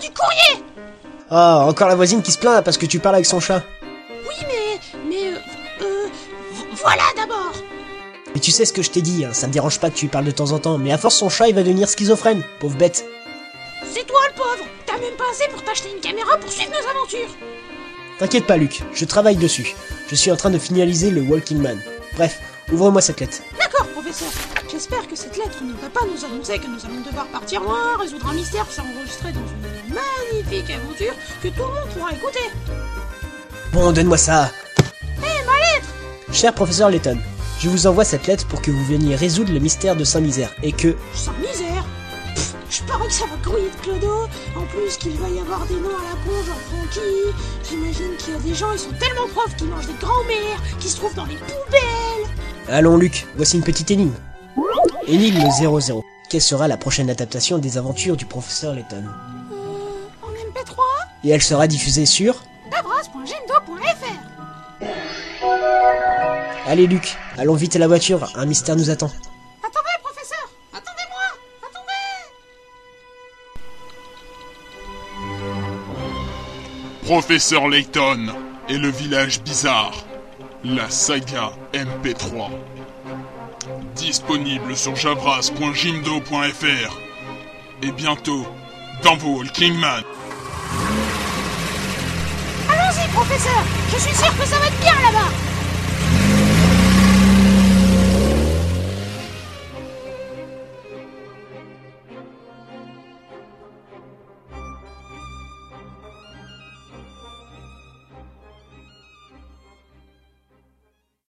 du courrier Ah, encore la voisine qui se plaint parce que tu parles avec son chat. Oui, mais... Mais... Euh, euh, voilà d'abord Mais tu sais ce que je t'ai dit, hein, ça me dérange pas que tu lui parles de temps en temps, mais à force son chat il va devenir schizophrène, pauvre bête. C'est toi le pauvre T'as même pas assez pour t'acheter une caméra pour suivre nos aventures T'inquiète pas Luc, je travaille dessus. Je suis en train de finaliser le Walking Man. Bref, ouvre-moi cette lettre. D'accord, professeur. J'espère que cette lettre ne va pas nous annoncer que nous allons devoir partir loin, résoudre un mystère, puis s'enregistrer dans une magnifique aventure que tout le monde pourra écouter. Bon, donne-moi ça. Hé, ma lettre Cher professeur Letton, je vous envoie cette lettre pour que vous veniez résoudre le mystère de Saint-Misère et que... Sans misère Pff, Je parie que ça va grouiller de clodo. En plus qu'il va y avoir des noms à la con, genre Francky. J'imagine qu'il y a des gens, ils sont tellement profs qu'ils mangent des grands-mères, qui se trouvent dans les poubelles. Allons Luc, voici une petite énigme. Énigme 00. Quelle sera la prochaine adaptation des aventures du professeur Letton Euh, en MP3 Et elle sera diffusée sur... Davros.gendo.fr Allez Luc, allons vite à la voiture, un mystère nous attend. Attendez, professeur Attendez-moi Attendez Professeur Layton et le village bizarre. La saga MP3. Disponible sur javras.jimdo.fr. Et bientôt dans vos Walking Man. Allons-y, professeur Je suis sûr que ça va être bien là-bas